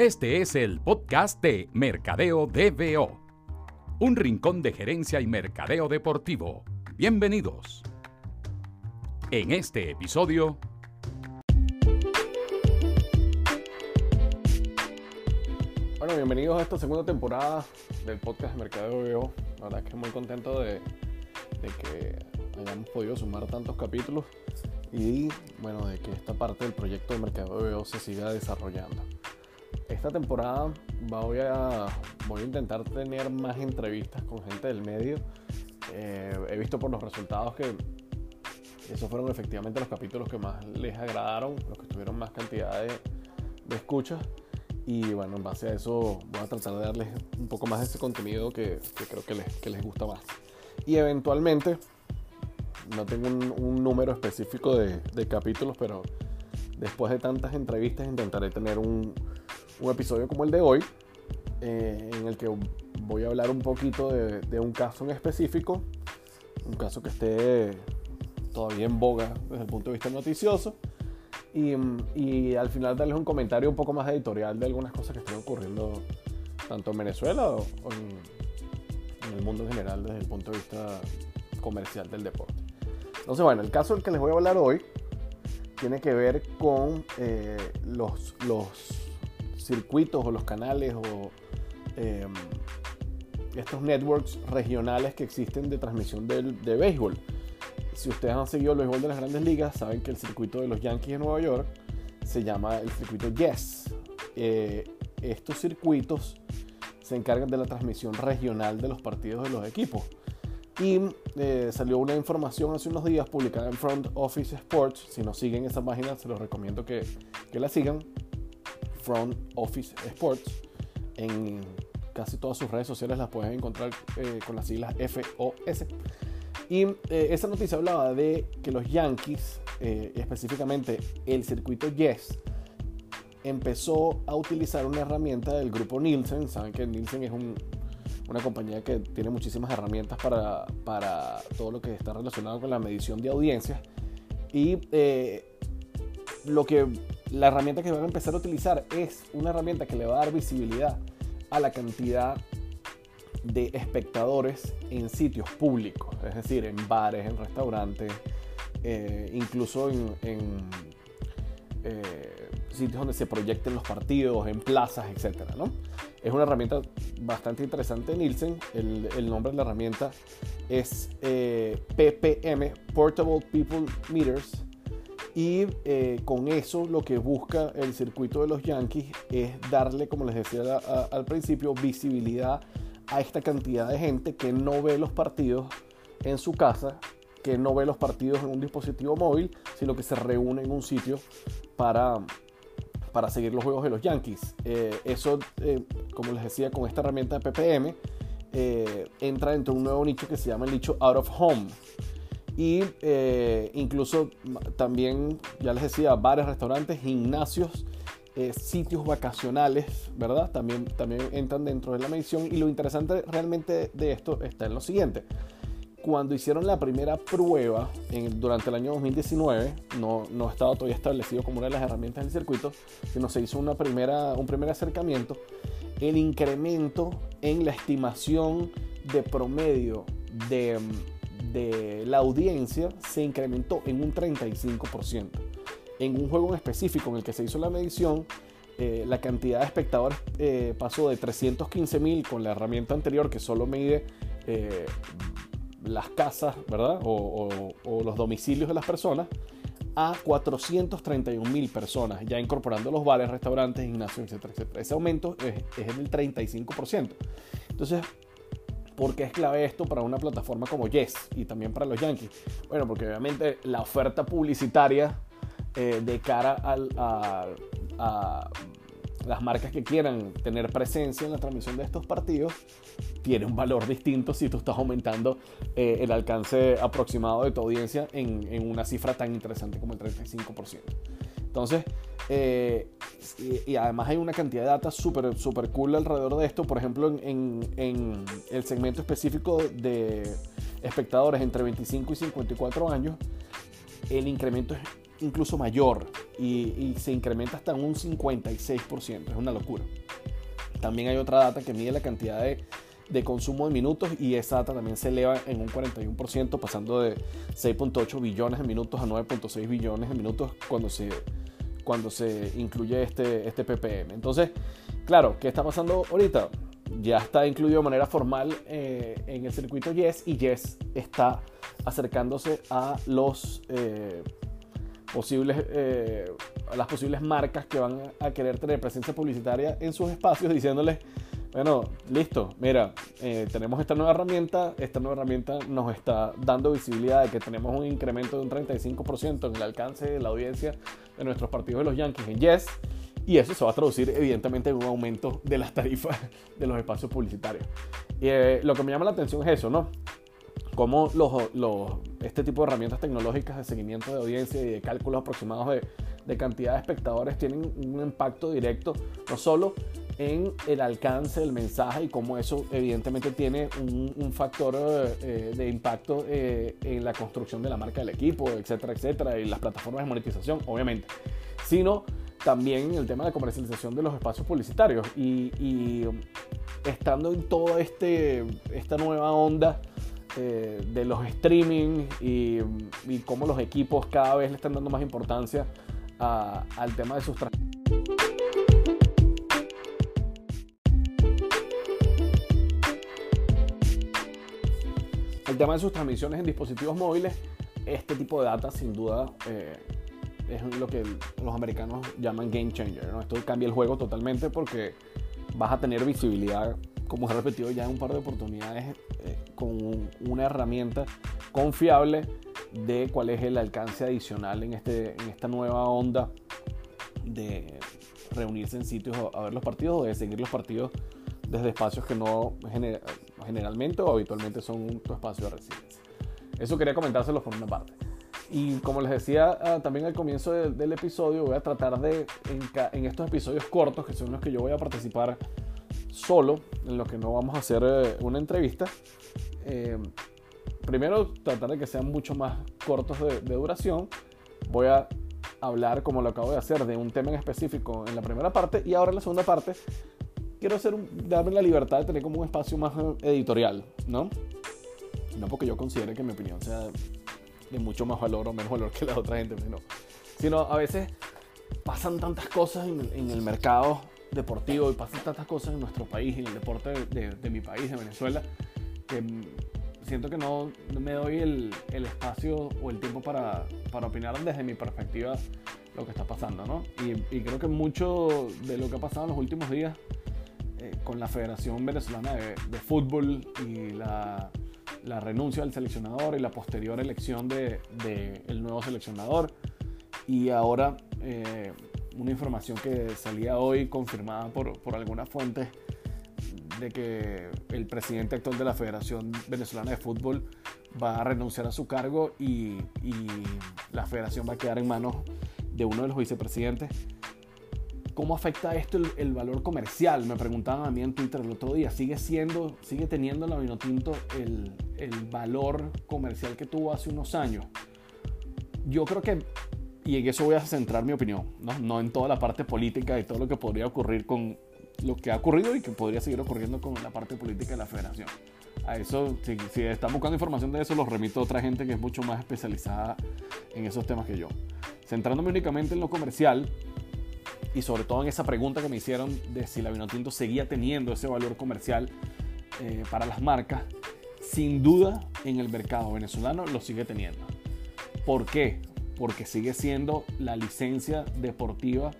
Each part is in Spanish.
Este es el podcast de Mercadeo DBO, un rincón de gerencia y mercadeo deportivo. Bienvenidos. En este episodio... Bueno, bienvenidos a esta segunda temporada del podcast de Mercadeo DBO. La verdad es que muy contento de, de que hayamos podido sumar tantos capítulos y bueno, de que esta parte del proyecto de Mercadeo DBO se siga desarrollando esta temporada voy a, voy a intentar tener más entrevistas con gente del medio. Eh, he visto por los resultados que esos fueron efectivamente los capítulos que más les agradaron, los que tuvieron más cantidad de, escuchas. Y bueno, en base a eso voy a tratar de darles un poco más de ese contenido que, que creo que les, que les, gusta más. Y eventualmente, no tengo un, número específico de capítulos, pero después de tantas entrevistas intentaré tener un, un episodio como el de hoy, eh, en el que voy a hablar un poquito de, de, un caso en específico, un caso que esté todavía en boga desde el punto de vista noticioso, y, y, al final darles un comentario un poco más editorial de algunas cosas que están ocurriendo tanto en Venezuela o, o en, en, el mundo en general desde el punto de vista comercial del deporte. Entonces, bueno, el caso del que les voy a hablar hoy tiene que ver con eh, los, los circuitos o los canales o eh, estos networks regionales que existen de transmisión de, de, béisbol. Si ustedes han seguido el béisbol de las grandes ligas, saben que el circuito de los Yankees de Nueva York se llama el circuito Yes. Eh, estos circuitos se encargan de la transmisión regional de los partidos de los equipos. Y eh, salió una información hace unos días publicada en Front Office Sports. Si no siguen esa página, se los recomiendo que, que la sigan. Front Office Sports. En casi todas sus redes sociales las pueden encontrar eh, con las siglas FOS. Y eh, esa noticia hablaba de que los Yankees, eh, específicamente el circuito Yes, empezó a utilizar una herramienta del grupo Nielsen. Saben que Nielsen es un, una compañía que tiene muchísimas herramientas para, para, todo lo que está relacionado con la medición de audiencias. Y lo que la herramienta que van a empezar a utilizar es una herramienta que le va a dar visibilidad a la cantidad de espectadores en sitios públicos, es decir, en bares, en restaurantes, eh, incluso en, eh, sitios donde se proyecten los partidos, en plazas, etc. Es una herramienta bastante interesante, Nielsen. El, el nombre de la herramienta es eh, PPM, Portable People Meters y eh, con eso lo que busca el circuito de los Yankees es darle, como les decía al principio, visibilidad a esta cantidad de gente que no ve los partidos en su casa, que no ve los partidos en un dispositivo móvil, sino que se reúne en un sitio para, para seguir los juegos de los Yankees. Eh, eso, eh, como les decía, con esta herramienta de PPM, eh, entra dentro de un nuevo nicho que se llama el nicho Out of Home y eh, incluso también, ya les decía, bares, restaurantes, gimnasios, eh, sitios vacacionales, ¿verdad? También, también entran dentro de la medición y lo interesante realmente de esto está en lo siguiente. Cuando hicieron la primera prueba durante el año 2019, no, no estaba todavía establecido como una de las herramientas del circuito, sino se hizo una primera, un primer acercamiento, el incremento en la estimación de promedio de de la audiencia se incrementó en un 35%. En un juego en específico en el que se hizo la medición, eh, la cantidad de espectadores eh, pasó de 315 mil con la herramienta anterior que solo mide eh, las casas, ¿verdad? O, los domicilios de las personas, a 431 mil personas, ya incorporando los bares, restaurantes, gimnasios, etcétera. Ese aumento es, es del 35%. Entonces, ¿Por qué es clave esto para una plataforma como Yes y también para los Yankees? Bueno, porque obviamente la oferta publicitaria eh, de cara a, las marcas que quieran tener presencia en la transmisión de estos partidos tiene un valor distinto si tú estás aumentando eh, el alcance aproximado de tu audiencia en, en una cifra tan interesante como el 35%. Entonces, eh, y, además hay una cantidad de datos súper super cool alrededor de esto. Por ejemplo, en, en, el segmento específico de espectadores entre 25 y 54 años, el incremento es incluso mayor. y, se incrementa hasta un 56%, es una locura. También hay otra data que mide la cantidad de, de consumo de minutos y esa data también se eleva en un 41%, pasando de 6.8 billones de minutos a 9.6 billones de minutos cuando se, cuando se incluye este, este ppm. Entonces, claro, ¿qué está pasando ahorita? Ya está incluido de manera formal eh, en el circuito Yes y Yes está acercándose a los eh, posibles eh, a las posibles marcas que van a querer tener presencia publicitaria en sus espacios diciéndoles bueno, listo, mira, eh, tenemos esta nueva herramienta, esta nueva herramienta nos está dando visibilidad de que tenemos un incremento de un 35% en el alcance de la audiencia de nuestros partidos de los Yankees en Yes, y eso se va a traducir evidentemente en un aumento de las tarifas de los espacios publicitarios. Y eh, lo que me llama la atención es eso, ¿no? Cómo los, los, este tipo de herramientas tecnológicas de seguimiento de audiencia y de cálculos aproximados de, de cantidad de espectadores tienen un impacto directo no solo en el alcance del mensaje y cómo eso evidentemente tiene un, factor eh, de impacto eh, en la construcción de la marca del equipo, etcétera, etcétera, y las plataformas de monetización, obviamente, sino también el tema de la comercialización de los espacios publicitarios. Y, estando en toda este, esta nueva onda eh, de los streaming y, y, cómo los equipos cada vez le están dando más importancia al tema de sus tema de sus transmisiones en dispositivos móviles, este tipo de data sin duda eh, es lo que los americanos llaman game changer. Esto cambia el juego totalmente porque vas a tener visibilidad, como he repetido ya en un par de oportunidades, eh, con una herramienta confiable de cuál es el alcance adicional en, este, en esta nueva onda de reunirse en sitios a ver los partidos o de seguir los partidos desde espacios que no generalmente o habitualmente son tu espacio de residencia. Eso quería comentárselo por una parte. Y como les decía ah, también al comienzo del episodio, voy a tratar de, en, estos episodios cortos, que son los que yo voy a participar solo, en los que no vamos a hacer eh, una entrevista, eh, primero tratar de que sean mucho más cortos de, de duración. Voy a hablar, como lo acabo de hacer, de un tema en específico en la primera parte y ahora en la segunda parte quiero hacer darme la libertad de tener como un espacio más editorial, ¿no? No porque yo considere que mi opinión sea de mucho más valor o menos valor que la de otra gente, sino, sino a veces pasan tantas cosas en, el mercado deportivo y pasan tantas cosas en nuestro país en el deporte de, mi país, de Venezuela, que siento que no, me doy el, espacio o el tiempo para, para, opinar desde mi perspectiva lo que está pasando, ¿no? Y, y creo que mucho de lo que ha pasado en los últimos días eh, con la Federación Venezolana de, Fútbol y la, renuncia del seleccionador y la posterior elección del de, el nuevo seleccionador. Y ahora eh, una información que salía hoy confirmada por, por algunas fuentes de que el presidente actual de la Federación Venezolana de Fútbol va a renunciar a su cargo y, y la federación va a quedar en manos de uno de los vicepresidentes ¿Cómo afecta esto el, valor comercial? Me preguntaban a mí en Twitter el otro día. ¿Sigue siendo, sigue teniendo la Vinotinto el, el valor comercial que tuvo hace unos años? Yo creo que, y en eso voy a centrar mi opinión, ¿no? no en toda la parte política y todo lo que podría ocurrir con lo que ha ocurrido y que podría seguir ocurriendo con la parte política de la federación. A eso, si, si están buscando información de eso, los remito a otra gente que es mucho más especializada en esos temas que yo. Centrándome únicamente en lo comercial, y sobre todo en esa pregunta que me hicieron de si la Vinotinto seguía teniendo ese valor comercial eh, para las marcas, sin duda en el mercado venezolano lo sigue teniendo. ¿Por qué? Porque sigue siendo la licencia deportiva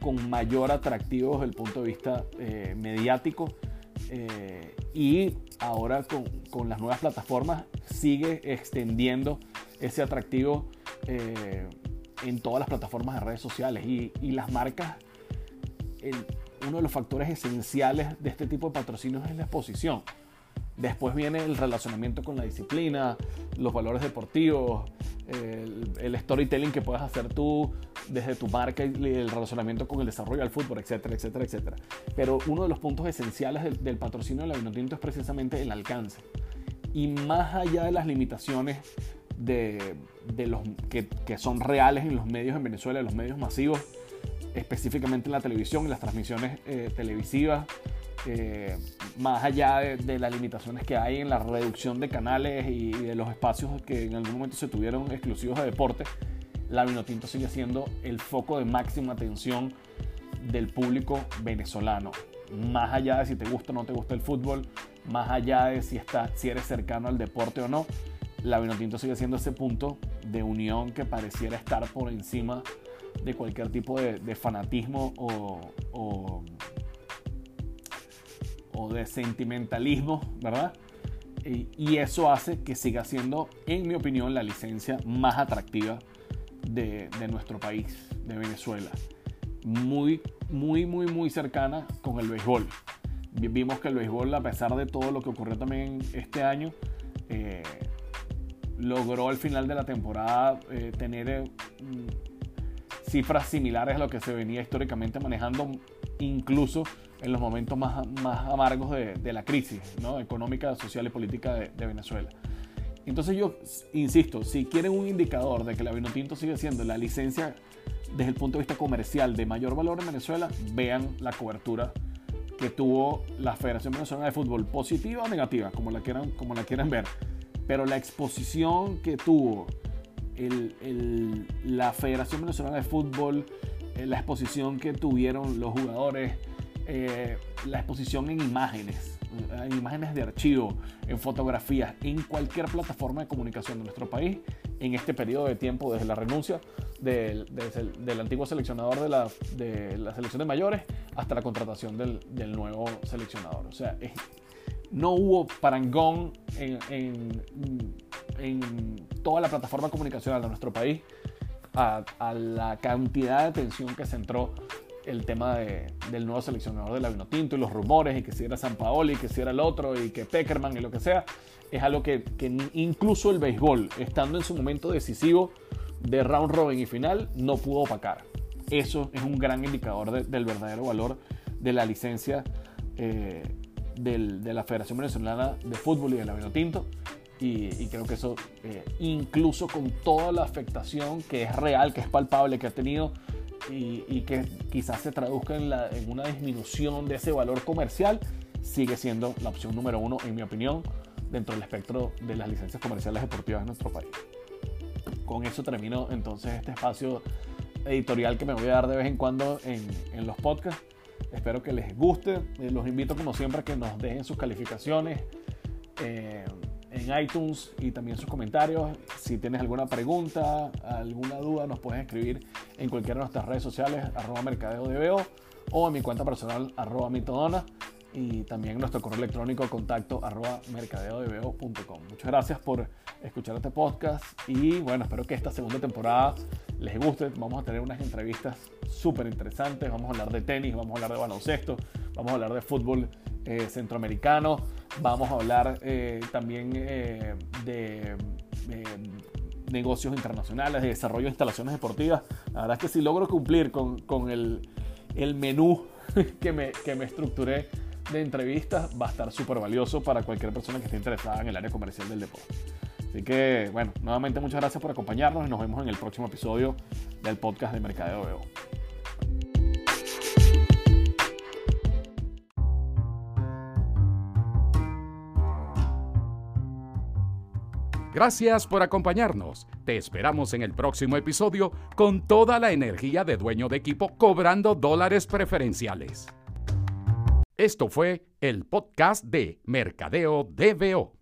con mayor atractivo desde el punto de vista eh, mediático eh, y ahora con, con, las nuevas plataformas sigue extendiendo ese atractivo en todas las plataformas de redes sociales y, las marcas, uno de los factores esenciales de este tipo de patrocinios es la exposición. Después viene el relacionamiento con la disciplina, los valores deportivos, el, storytelling que puedes hacer tú desde tu marca y el relacionamiento con el desarrollo del fútbol, etcétera, etcétera, etcétera. Pero uno de los puntos esenciales del, del patrocinio de la Vinotinto es precisamente el alcance. Y más allá de las limitaciones de, los que, son reales en los medios en Venezuela, en los medios masivos, específicamente en la televisión, en las transmisiones eh, televisivas, eh, más allá de, las limitaciones que hay en la reducción de canales y, de los espacios que en algún momento se tuvieron exclusivos de deporte, la Vinotinto sigue siendo el foco de máxima atención del público venezolano. Más allá de si te gusta o no te gusta el fútbol, más allá de si, está, si eres cercano al deporte o no, la Vinotinto sigue siendo ese punto de unión que pareciera estar por encima de cualquier tipo de, fanatismo o, o, de sentimentalismo, ¿verdad? Y, eso hace que siga siendo, en mi opinión, la licencia más atractiva de, de nuestro país, de Venezuela. Muy, muy, muy, muy cercana con el béisbol. Vimos que el béisbol, a pesar de todo lo que ocurrió también este año, eh, logró al final de la temporada eh, tener eh, cifras similares a lo que se venía históricamente manejando, incluso en los momentos más, más amargos de, la crisis ¿no? económica, social y política de, de, Venezuela. Entonces yo insisto, si quieren un indicador de que la Vinotinto sigue siendo la licencia desde el punto de vista comercial de mayor valor en Venezuela, vean la cobertura que tuvo la Federación Venezolana de Fútbol, positiva o negativa, como la quieran, como la quieran ver pero la exposición que tuvo la Federación Venezolana de Fútbol, eh, la exposición que tuvieron los jugadores, eh, la exposición en imágenes, en imágenes de archivo, en fotografías, en cualquier plataforma de comunicación de nuestro país, en este periodo de tiempo, desde la renuncia del, antiguo seleccionador de la, de mayores hasta la contratación del, del nuevo seleccionador. O sea, es no hubo parangón en, toda la plataforma comunicacional de nuestro país a, la cantidad de atención que centró el tema del nuevo seleccionador de la Vinotinto y los rumores y que si era San Paoli y que si era el otro y que Peckerman y lo que sea, es algo que, incluso el béisbol, estando en su momento decisivo de round robin y final, no pudo opacar. Eso es un gran indicador del verdadero valor de la licencia eh, de la Federación Venezolana de Fútbol y de la Vinotinto. Y, y creo que eso, eh, incluso con toda la afectación que es real, que es palpable, que ha tenido y, que quizás se traduzca en, la, en, una disminución de ese valor comercial, sigue siendo la opción número uno, en mi opinión, dentro del espectro de las licencias comerciales deportivas en nuestro país. Con eso termino entonces este espacio editorial que me voy a dar de vez en cuando en, en los podcasts. Espero que les guste. Eh, los invito como siempre a que nos dejen sus calificaciones eh, en iTunes y también sus comentarios. Si tienes alguna pregunta, alguna duda, nos puedes escribir en cualquiera de nuestras redes sociales, arroba mercadeo de o en mi cuenta personal, arroba mitodona y también nuestro correo electrónico contacto arroba mercadeodebeo.com. Muchas gracias por escuchar este podcast y bueno, espero que esta segunda temporada les guste. Vamos a tener unas entrevistas súper interesantes, vamos a hablar de tenis, vamos a hablar de baloncesto, vamos a hablar de fútbol eh, centroamericano, vamos a hablar eh, también eh, de negocios internacionales, de desarrollo de instalaciones deportivas. La verdad es que si logro cumplir con, el menú que me, que me estructuré de entrevistas va a estar súper valioso para cualquier persona que esté interesada en el área comercial del deporte. Así que, bueno, nuevamente muchas gracias por acompañarnos y nos vemos en el próximo episodio del podcast de Mercadeo Veo. Gracias por acompañarnos. Te esperamos en el próximo episodio con toda la energía de dueño de equipo cobrando dólares preferenciales. Esto fue el podcast de Mercadeo DBO.